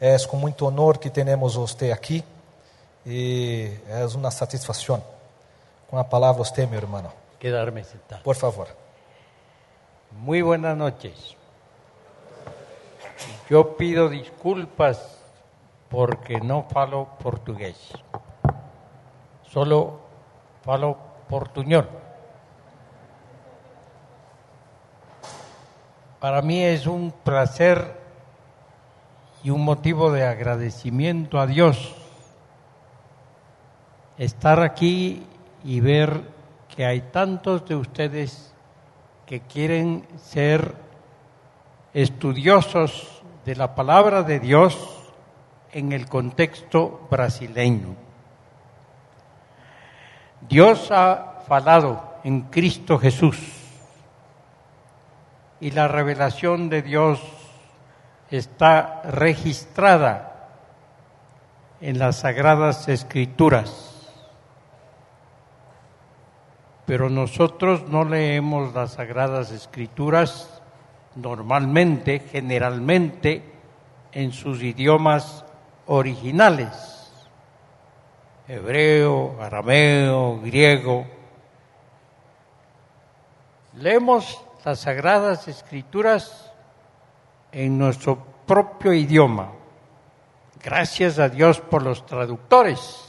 É com muito honor que temos você aqui e é uma satisfação. Com a palavra, você, meu irmão. Quedarme sentado. Por favor. Muy buenas noches. Yo pido disculpas porque no falo portugués. Solo falo portuñol. Para mí es un placer y un motivo de agradecimiento a Dios estar aquí y ver que hay tantos de ustedes que quieren ser estudiosos de la palabra de Dios en el contexto brasileño. Dios ha falado en Cristo Jesús y la revelación de Dios está registrada en las sagradas escrituras. Pero nosotros no leemos las sagradas escrituras normalmente, generalmente, en sus idiomas originales, hebreo, arameo, griego. Leemos las sagradas escrituras en nuestro propio idioma. Gracias a Dios por los traductores.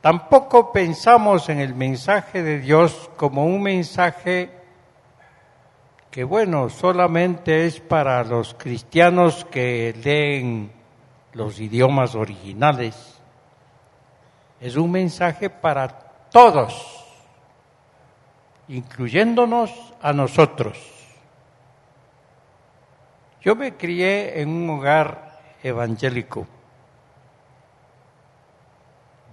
Tampoco pensamos en el mensaje de Dios como un mensaje que, bueno, solamente es para los cristianos que leen los idiomas originales. Es un mensaje para todos, incluyéndonos a nosotros. Yo me crié en un hogar evangélico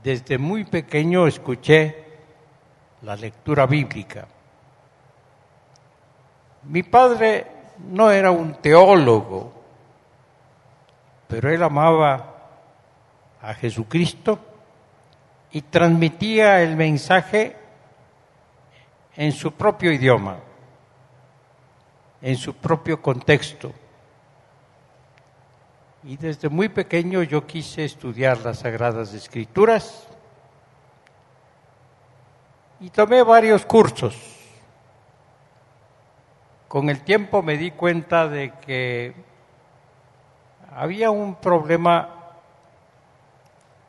desde muy pequeño escuché la lectura bíblica. Mi padre no era un teólogo, pero él amaba a Jesucristo y transmitía el mensaje en su propio idioma, en su propio contexto. Y desde muy pequeño yo quise estudiar las Sagradas Escrituras y tomé varios cursos. Con el tiempo me di cuenta de que había un problema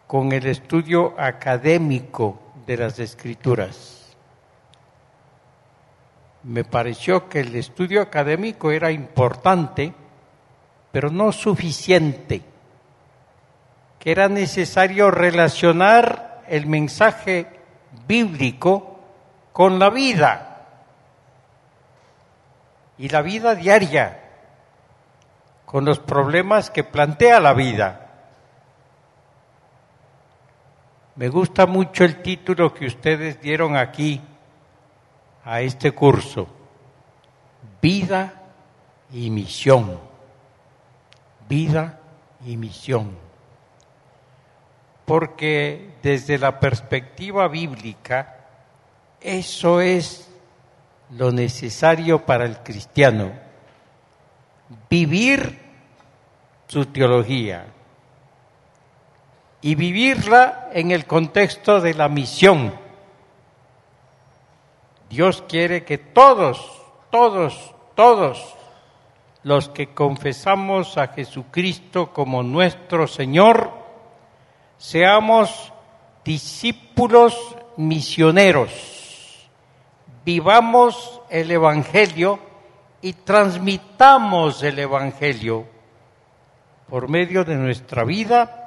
con el estudio académico de las escrituras. Me pareció que el estudio académico era importante, pero no suficiente, que era necesario relacionar el mensaje bíblico con la vida y la vida diaria, con los problemas que plantea la vida. Me gusta mucho el título que ustedes dieron aquí a este curso, Vida y Misión vida y misión. Porque desde la perspectiva bíblica, eso es lo necesario para el cristiano, vivir su teología y vivirla en el contexto de la misión. Dios quiere que todos, todos, todos los que confesamos a Jesucristo como nuestro Señor, seamos discípulos misioneros, vivamos el Evangelio y transmitamos el Evangelio por medio de nuestra vida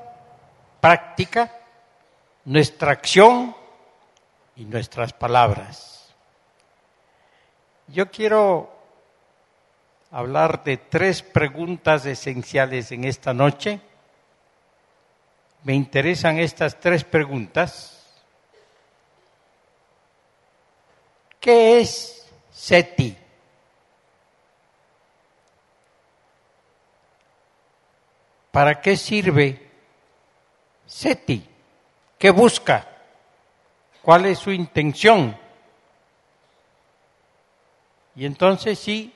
práctica, nuestra acción y nuestras palabras. Yo quiero hablar de tres preguntas esenciales en esta noche. Me interesan estas tres preguntas. ¿Qué es SETI? ¿Para qué sirve SETI? ¿Qué busca? ¿Cuál es su intención? Y entonces sí,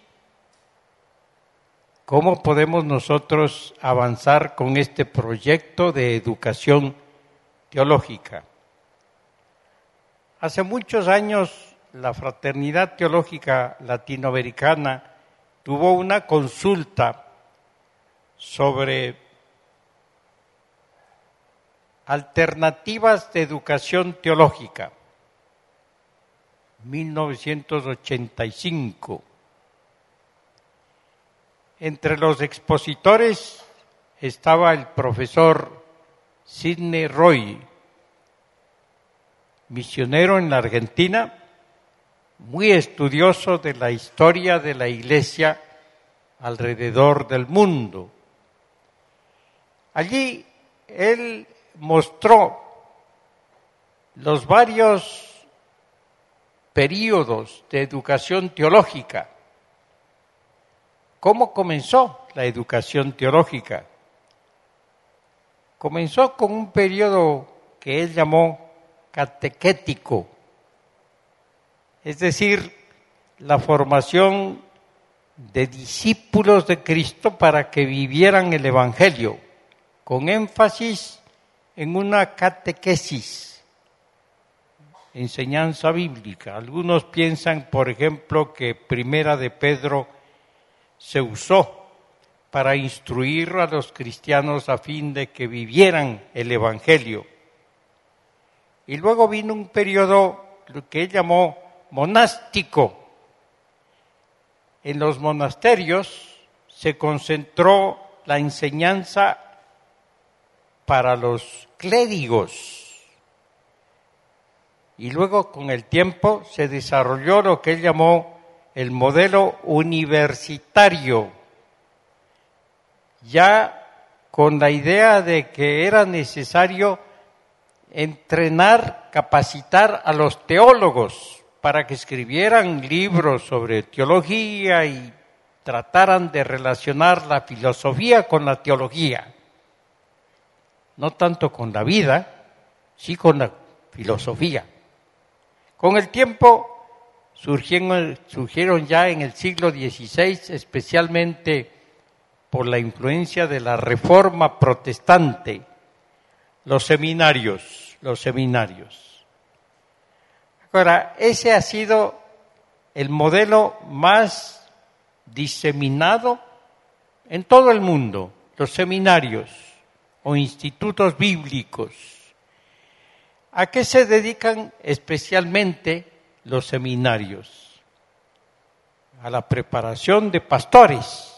¿Cómo podemos nosotros avanzar con este proyecto de educación teológica? Hace muchos años la Fraternidad Teológica Latinoamericana tuvo una consulta sobre alternativas de educación teológica, 1985. Entre los expositores estaba el profesor Sidney Roy, misionero en la Argentina, muy estudioso de la historia de la Iglesia alrededor del mundo. Allí él mostró los varios periodos de educación teológica. ¿Cómo comenzó la educación teológica? Comenzó con un periodo que él llamó catequético, es decir, la formación de discípulos de Cristo para que vivieran el Evangelio, con énfasis en una catequesis, enseñanza bíblica. Algunos piensan, por ejemplo, que Primera de Pedro se usó para instruir a los cristianos a fin de que vivieran el Evangelio. Y luego vino un periodo que él llamó monástico. En los monasterios se concentró la enseñanza para los clérigos. Y luego con el tiempo se desarrolló lo que él llamó el modelo universitario, ya con la idea de que era necesario entrenar, capacitar a los teólogos para que escribieran libros sobre teología y trataran de relacionar la filosofía con la teología. No tanto con la vida, sí con la filosofía. Con el tiempo surgieron, ya en el siglo XVI, especialmente por la influencia de la reforma protestante, los seminarios, los seminarios. Ahora, ese ha sido el modelo más diseminado en todo el mundo, los seminarios o institutos bíblicos. ¿A qué se dedican especialmente los seminarios? A la preparación de pastores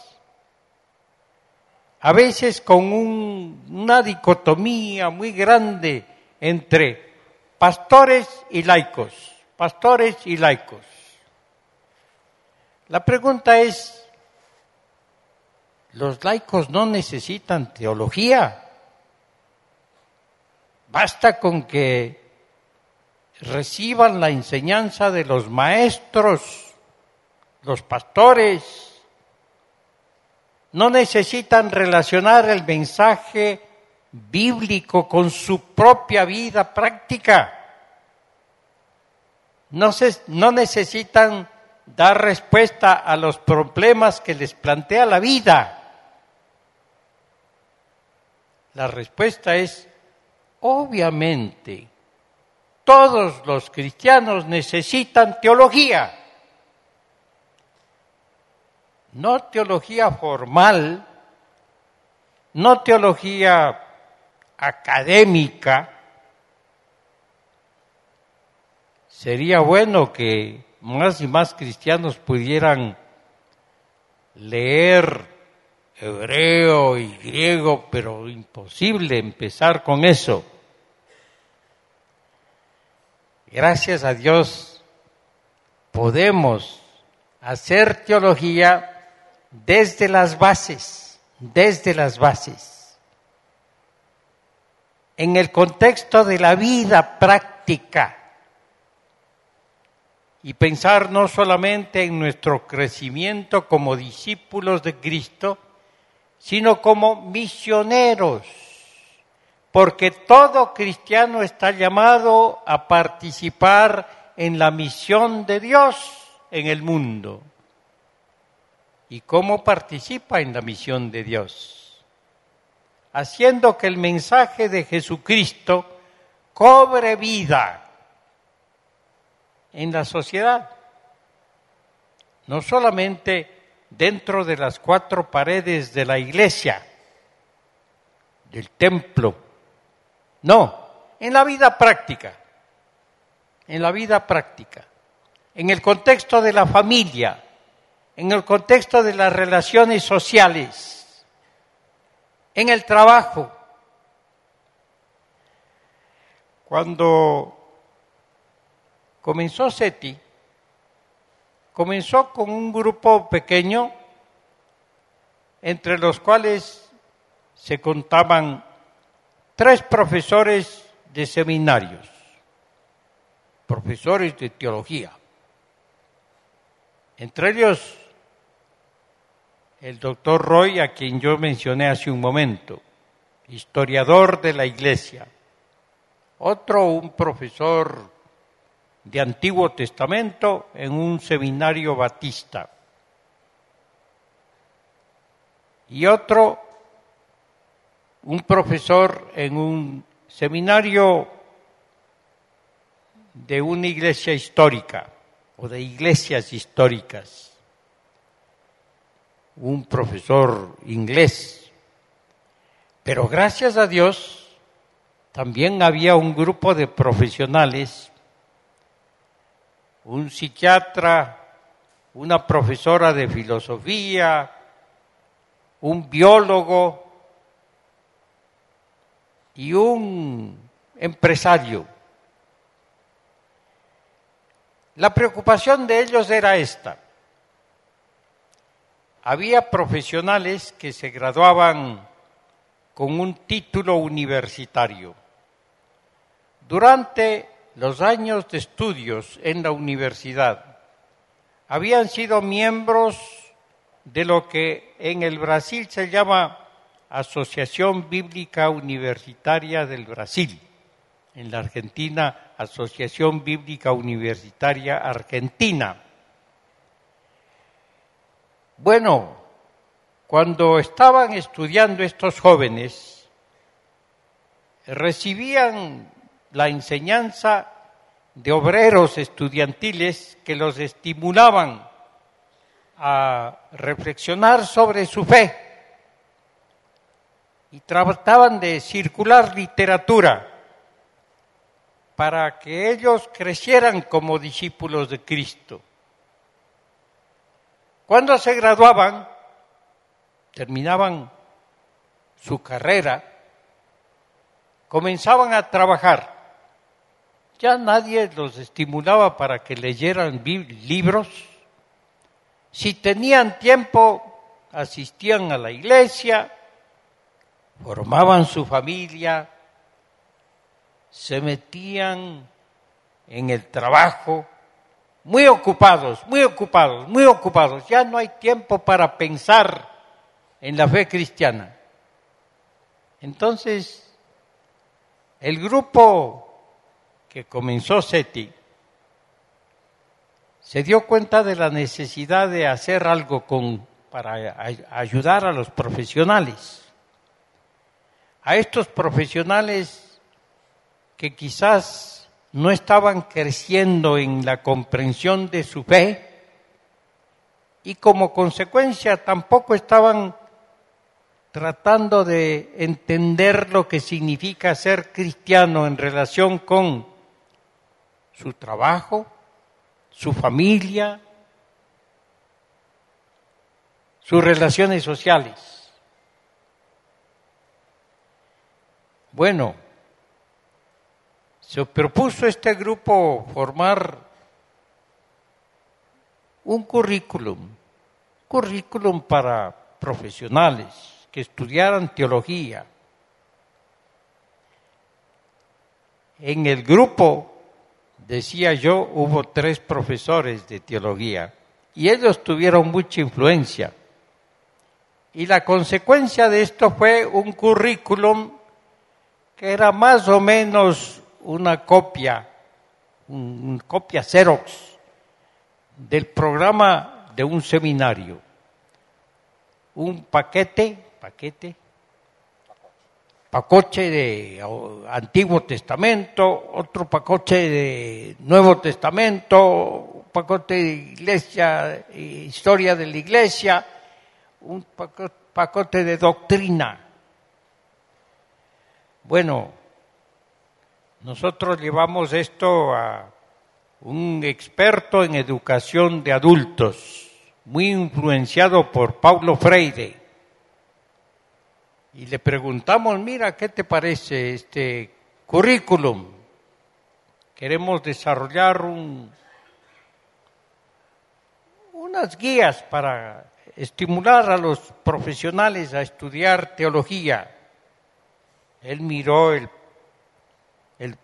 a veces con una dicotomía muy grande entre pastores y laicos, pastores y laicos. La pregunta es, ¿los laicos no necesitan teología? Basta con que reciban la enseñanza de los maestros, los pastores, no necesitan relacionar el mensaje bíblico con su propia vida práctica. No, no necesitan dar respuesta a los problemas que les plantea la vida. La respuesta es, obviamente, todos los cristianos necesitan teología no teología formal, no teología académica. Sería bueno que más y más cristianos pudieran leer hebreo y griego, pero imposible empezar con eso. Gracias a Dios podemos hacer teología desde las bases, desde las bases, en el contexto de la vida práctica y pensar no solamente en nuestro crecimiento como discípulos de Cristo, sino como misioneros, porque todo cristiano está llamado a participar en la misión de Dios en el mundo. y cómo participa en la misión de Dios, haciendo que el mensaje de Jesucristo cobre vida en la sociedad, no solamente dentro de las cuatro paredes de la iglesia, del templo, no, en la vida práctica, en la vida práctica, en el contexto de la familia, en el contexto de las relaciones sociales, en el trabajo. Cuando comenzó SETI, comenzó con un grupo pequeño, entre los cuales se contaban tres profesores de seminarios, profesores de teología. Entre ellos el doctor Roy, a quien yo mencioné hace un momento, historiador de la Iglesia. Otro, un profesor de Antiguo Testamento en un seminario batista. Y otro, un profesor en un seminario de una iglesia histórica o de iglesias históricas. Un profesor inglés. Pero gracias a Dios también había un grupo de profesionales un psiquiatra, una profesora de filosofía, un biólogo y un empresario. La preocupación de ellos era esta. Había profesionales que se graduaban con un título universitario. Durante los años de estudios en la universidad, habían sido miembros de lo que en el Brasil se llama Asociación Bíblica Universitaria del Brasil, en la Argentina Asociación Bíblica Universitaria Argentina. Bueno, cuando estaban estudiando estos jóvenes, recibían la enseñanza de obreros estudiantiles que los estimulaban a reflexionar sobre su fe y trataban de circular literatura para que ellos crecieran como discípulos de Cristo. Cuando se graduaban, terminaban su carrera, comenzaban a trabajar ya nadie los estimulaba para que leyeran libros. Si tenían tiempo, asistían a la iglesia, formaban su familia, se metían en el trabajo, muy ocupados, muy ocupados, muy ocupados. Ya no hay tiempo para pensar en la fe cristiana. Entonces, el grupo que comenzó SETI, se dio cuenta de la necesidad de hacer algo con, para ayudar a los profesionales, a estos profesionales que quizás no estaban creciendo en la comprensión de su fe y como consecuencia tampoco estaban tratando de entender lo que significa ser cristiano en relación con su trabajo, su familia, sus relaciones sociales. Bueno, se propuso este grupo formar un currículum, currículum para profesionales que estudiaran teología. En el grupo decía yo, hubo tres profesores de teología y ellos tuvieron mucha influencia. Y la consecuencia de esto fue un currículum que era más o menos una copia, una copia Xerox del programa de un seminario. un paquete, paquete, pacoche de Antiguo Testamento, otro pacoche de Nuevo Testamento, pacote de iglesia, historia de la iglesia, un pacote de doctrina. Bueno, nosotros llevamos esto a un experto en educación de adultos, muy influenciado por Paulo Freire y le preguntamos, mira, ¿qué te parece este currículum? Queremos desarrollar un, unas guías para estimular a los profesionales a estudiar teología. Él miró el, el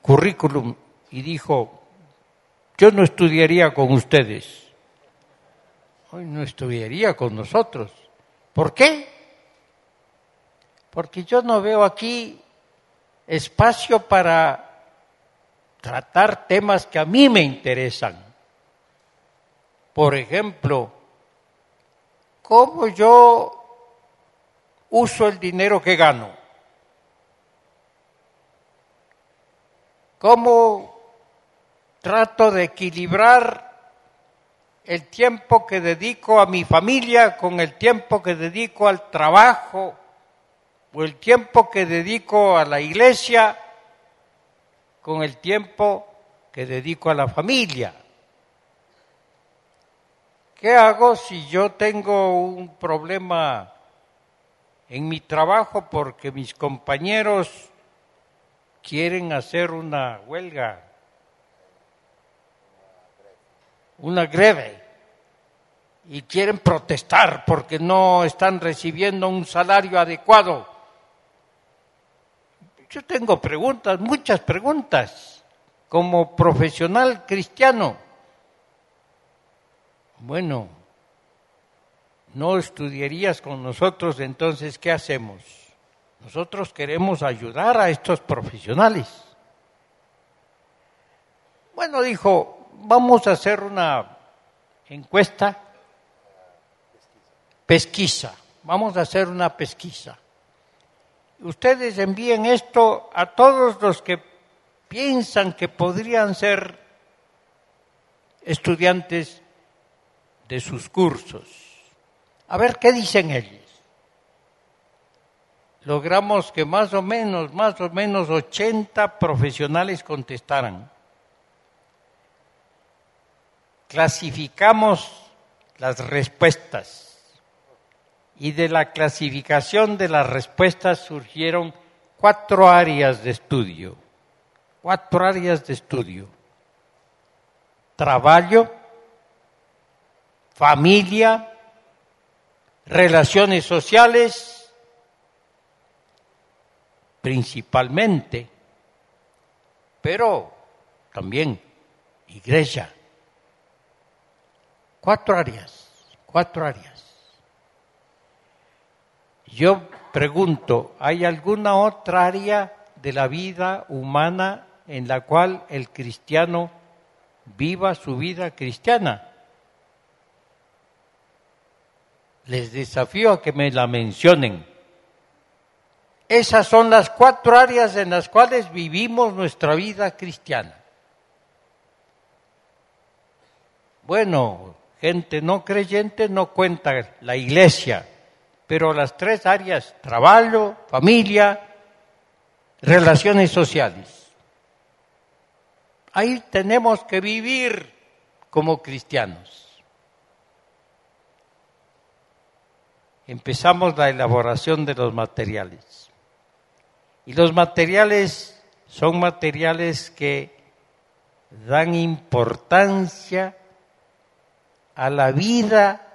currículum y dijo, yo no estudiaría con ustedes. Hoy no estudiaría con nosotros. ¿Por qué? porque yo no veo aquí espacio para tratar temas que a mí me interesan. Por ejemplo, cómo yo uso el dinero que gano. Cómo trato de equilibrar el tiempo que dedico a mi familia con el tiempo que dedico al trabajo o el tiempo que dedico a la iglesia con el tiempo que dedico a la familia. ¿Qué hago si yo tengo un problema en mi trabajo porque mis compañeros quieren hacer una huelga, una greve, y quieren protestar porque no están recibiendo un salario adecuado? Yo tengo preguntas, muchas preguntas, como profesional cristiano. Bueno, no estudiarías con nosotros, entonces, ¿qué hacemos? Nosotros queremos ayudar a estos profesionales. Bueno, dijo, vamos a hacer una encuesta, pesquisa, vamos a hacer una pesquisa ustedes envíen esto a todos los que piensan que podrían ser estudiantes de sus cursos. A ver qué dicen ellos. Logramos que más o menos, más o menos 80 profesionales contestaran. Clasificamos las respuestas y de la clasificación de las respuestas surgieron cuatro áreas de estudio. Cuatro áreas de estudio. Trabajo, familia, relaciones sociales, principalmente, pero también iglesia. Cuatro áreas, cuatro áreas. Yo pregunto, ¿hay alguna otra área de la vida humana en la cual el cristiano viva su vida cristiana? Les desafío a que me la mencionen. Esas son las cuatro áreas en las cuales vivimos nuestra vida cristiana. Bueno, gente no creyente no cuenta la iglesia, pero las tres áreas, trabajo, familia, relaciones sociales. Ahí tenemos que vivir como cristianos. Empezamos la elaboración de los materiales. Y los materiales son materiales que dan importancia a la vida